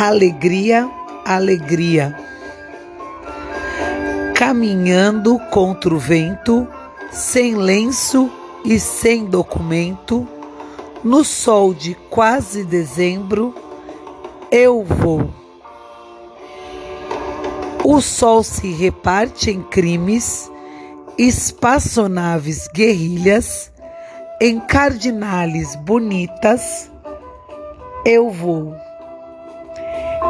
Alegria, alegria. Caminhando contra o vento, sem lenço e sem documento, no sol de quase dezembro, eu vou. O sol se reparte em crimes, espaçonaves guerrilhas, em cardinales bonitas, eu vou.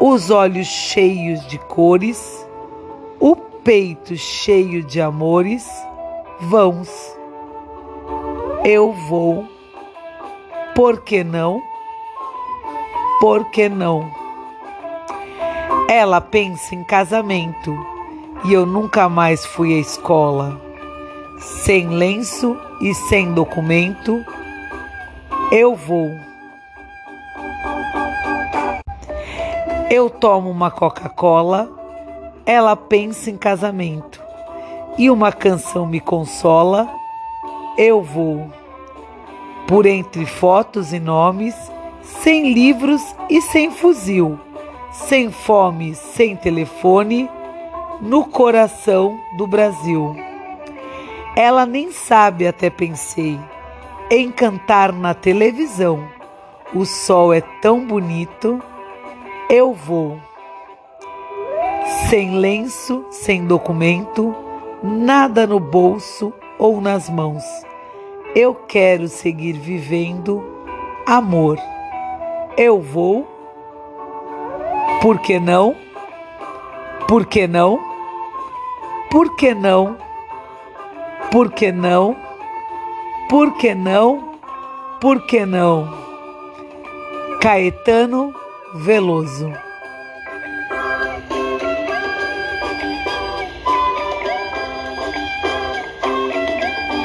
os olhos cheios de cores, o peito cheio de amores, vãos. Eu vou. Por que não? Por que não? Ela pensa em casamento e eu nunca mais fui à escola. Sem lenço e sem documento, eu vou. Eu tomo uma Coca-Cola, ela pensa em casamento e uma canção me consola, eu vou. Por entre fotos e nomes, sem livros e sem fuzil, sem fome, sem telefone, no coração do Brasil. Ela nem sabe, até pensei, em cantar na televisão. O sol é tão bonito eu vou. Sem lenço, sem documento, nada no bolso ou nas mãos. Eu quero seguir vivendo amor. Eu vou. Por que não? Por que não? Por que não? Por que não? Por que não? Por que não? Caetano Veloso.